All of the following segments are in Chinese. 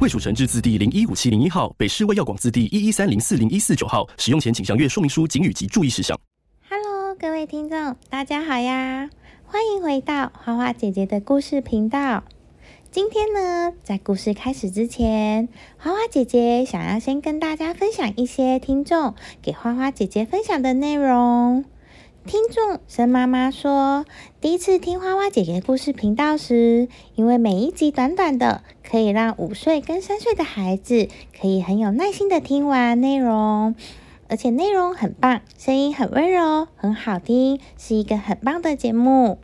卫蜀成字字第零一五七零一号，北市卫药广字第一一三零四零一四九号。使用前请详阅说明书、警语及注意事项。Hello，各位听众，大家好呀！欢迎回到花花姐姐的故事频道。今天呢，在故事开始之前，花花姐姐想要先跟大家分享一些听众给花花姐姐分享的内容。听众生妈妈说，第一次听花花姐姐故事频道时，因为每一集短短的，可以让五岁跟三岁的孩子可以很有耐心的听完内容。而且内容很棒，声音很温柔，很好听，是一个很棒的节目。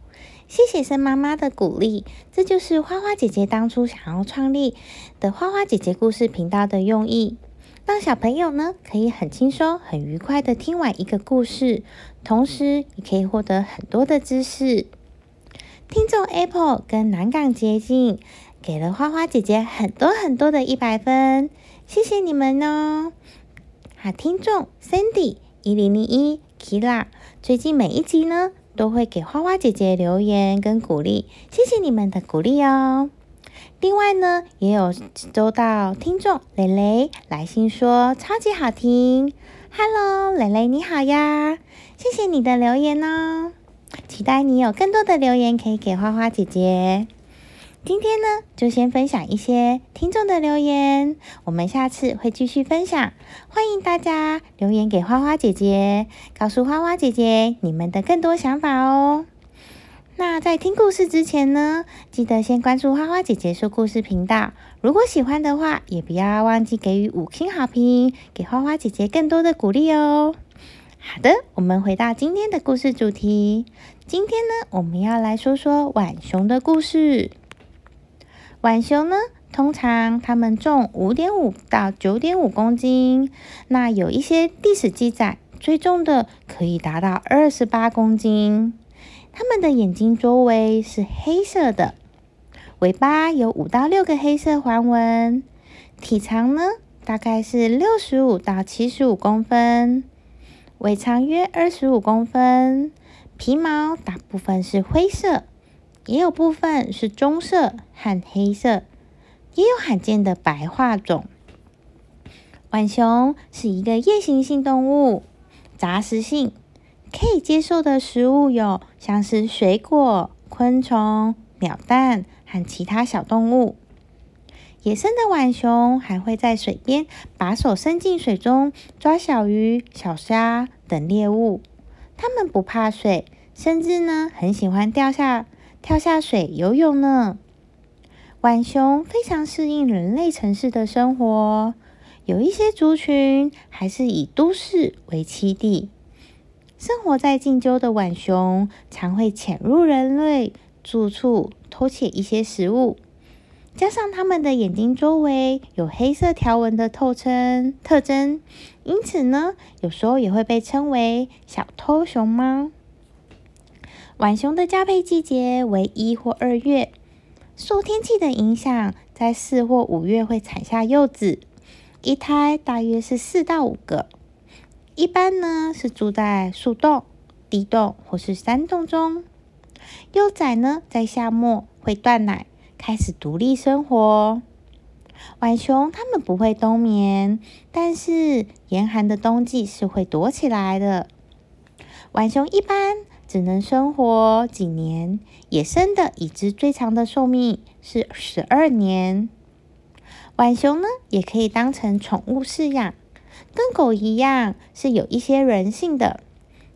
谢谢生妈妈的鼓励，这就是花花姐姐当初想要创立的花花姐姐故事频道的用意，让小朋友呢可以很轻松、很愉快的听完一个故事，同时也可以获得很多的知识。听众 Apple 跟南港捷径给了花花姐姐很多很多的一百分，谢谢你们哦。好，听众 Cindy 一零零一 Kira，最近每一集呢都会给花花姐姐留言跟鼓励，谢谢你们的鼓励哦。另外呢，也有收到听众蕾蕾来信说超级好听，Hello，蕾蕾你好呀，谢谢你的留言哦，期待你有更多的留言可以给花花姐姐。今天呢，就先分享一些听众的留言，我们下次会继续分享。欢迎大家留言给花花姐姐，告诉花花姐姐你们的更多想法哦。那在听故事之前呢，记得先关注花花姐姐说故事频道。如果喜欢的话，也不要忘记给予五星好评，给花花姐姐更多的鼓励哦。好的，我们回到今天的故事主题。今天呢，我们要来说说浣熊的故事。浣熊呢，通常它们重五点五到九点五公斤。那有一些历史记载，最重的可以达到二十八公斤。它们的眼睛周围是黑色的，尾巴有五到六个黑色环纹。体长呢，大概是六十五到七十五公分，尾长约二十五公分。皮毛大部分是灰色。也有部分是棕色和黑色，也有罕见的白化种。浣熊是一个夜行性动物，杂食性，可以接受的食物有像是水果、昆虫、鸟蛋和其他小动物。野生的浣熊还会在水边把手伸进水中抓小鱼、小虾等猎物。它们不怕水，甚至呢很喜欢掉下。跳下水游泳呢。浣熊非常适应人类城市的生活，有一些族群还是以都市为栖地。生活在近郊的浣熊常会潜入人类住处偷窃一些食物，加上它们的眼睛周围有黑色条纹的透称特征，因此呢，有时候也会被称为小偷熊猫。浣熊的交配季节为一或二月，受天气的影响，在四或五月会产下幼子，一胎大约是四到五个。一般呢是住在树洞、地洞或是山洞中。幼崽呢在夏末会断奶，开始独立生活。浣熊它们不会冬眠，但是严寒的冬季是会躲起来的。浣熊一般。只能生活几年，野生的已知最长的寿命是十二年。浣熊呢，也可以当成宠物饲养，跟狗一样是有一些人性的。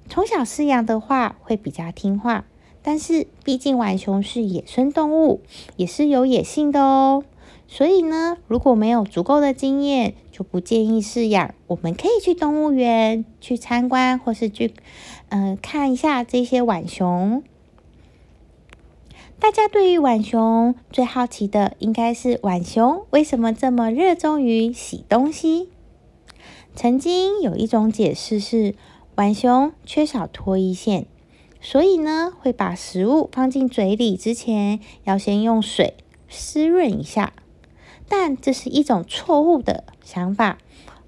从小饲养的话，会比较听话。但是，毕竟浣熊是野生动物，也是有野性的哦。所以呢，如果没有足够的经验，就不建议饲养。我们可以去动物园去参观，或是去。嗯，看一下这些浣熊。大家对于浣熊最好奇的，应该是浣熊为什么这么热衷于洗东西？曾经有一种解释是，浣熊缺少唾液腺，所以呢会把食物放进嘴里之前，要先用水湿润一下。但这是一种错误的想法，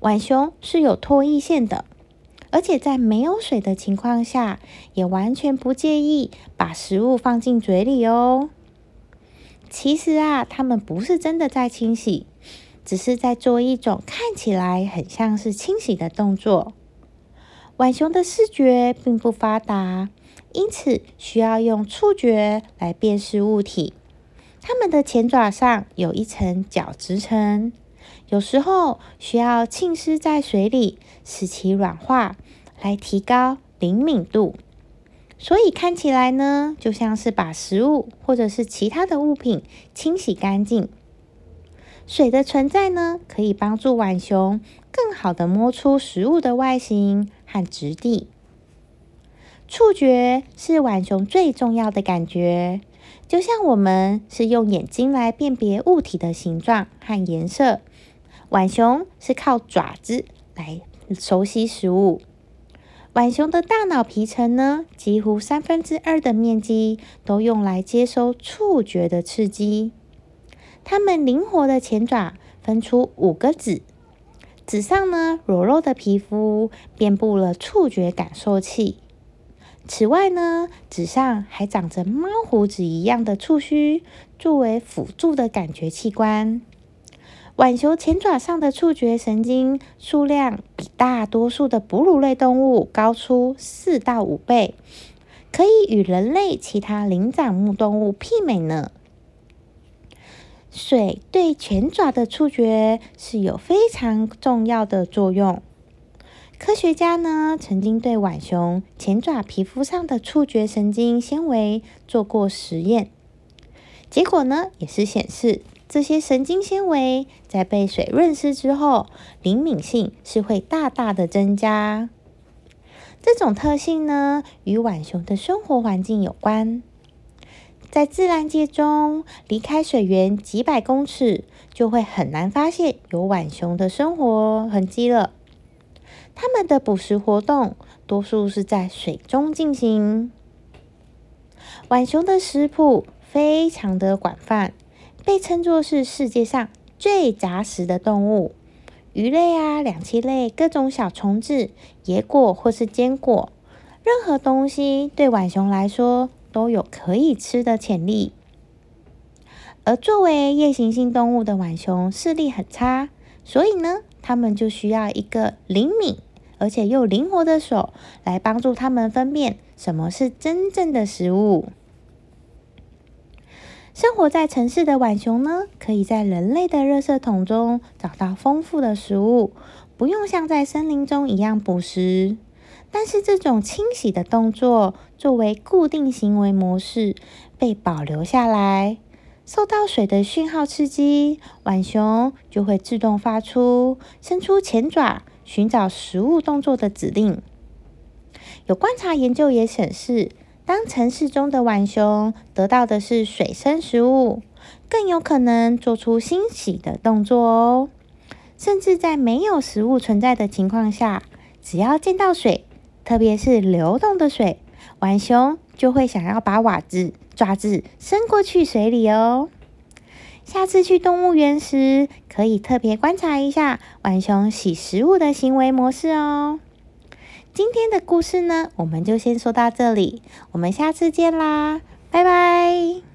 浣熊是有唾液腺的。而且在没有水的情况下，也完全不介意把食物放进嘴里哦。其实啊，它们不是真的在清洗，只是在做一种看起来很像是清洗的动作。浣熊的视觉并不发达，因此需要用触觉来辨识物体。它们的前爪上有一层角质层。有时候需要浸湿在水里，使其软化，来提高灵敏度。所以看起来呢，就像是把食物或者是其他的物品清洗干净。水的存在呢，可以帮助浣熊更好的摸出食物的外形和质地。触觉是浣熊最重要的感觉，就像我们是用眼睛来辨别物体的形状和颜色。浣熊是靠爪子来熟悉食物。浣熊的大脑皮层呢，几乎三分之二的面积都用来接收触觉的刺激。它们灵活的前爪分出五个趾，趾上呢裸露的皮肤遍布了触觉感受器。此外呢，趾上还长着猫胡子一样的触须，作为辅助的感觉器官。浣熊前爪上的触觉神经数量比大多数的哺乳类动物高出四到五倍，可以与人类其他灵长目动物媲美呢。水对前爪的触觉是有非常重要的作用。科学家呢曾经对浣熊前爪皮肤上的触觉神经纤维做过实验，结果呢也是显示。这些神经纤维在被水润湿之后，灵敏性是会大大的增加。这种特性呢，与浣熊的生活环境有关。在自然界中，离开水源几百公尺，就会很难发现有浣熊的生活痕迹了。它们的捕食活动多数是在水中进行。浣熊的食谱非常的广泛。被称作是世界上最杂食的动物，鱼类啊、两栖类、各种小虫子、野果或是坚果，任何东西对浣熊来说都有可以吃的潜力。而作为夜行性动物的浣熊视力很差，所以呢，它们就需要一个灵敏而且又灵活的手来帮助它们分辨什么是真正的食物。生活在城市的浣熊呢，可以在人类的垃圾桶中找到丰富的食物，不用像在森林中一样捕食。但是这种清洗的动作作为固定行为模式被保留下来。受到水的讯号刺激，浣熊就会自动发出伸出前爪寻找食物动作的指令。有观察研究也显示。当城市中的浣熊得到的是水生食物，更有可能做出欣喜的动作哦。甚至在没有食物存在的情况下，只要见到水，特别是流动的水，浣熊就会想要把爪子爪子伸过去水里哦。下次去动物园时，可以特别观察一下浣熊洗食物的行为模式哦。今天的故事呢，我们就先说到这里，我们下次见啦，拜拜。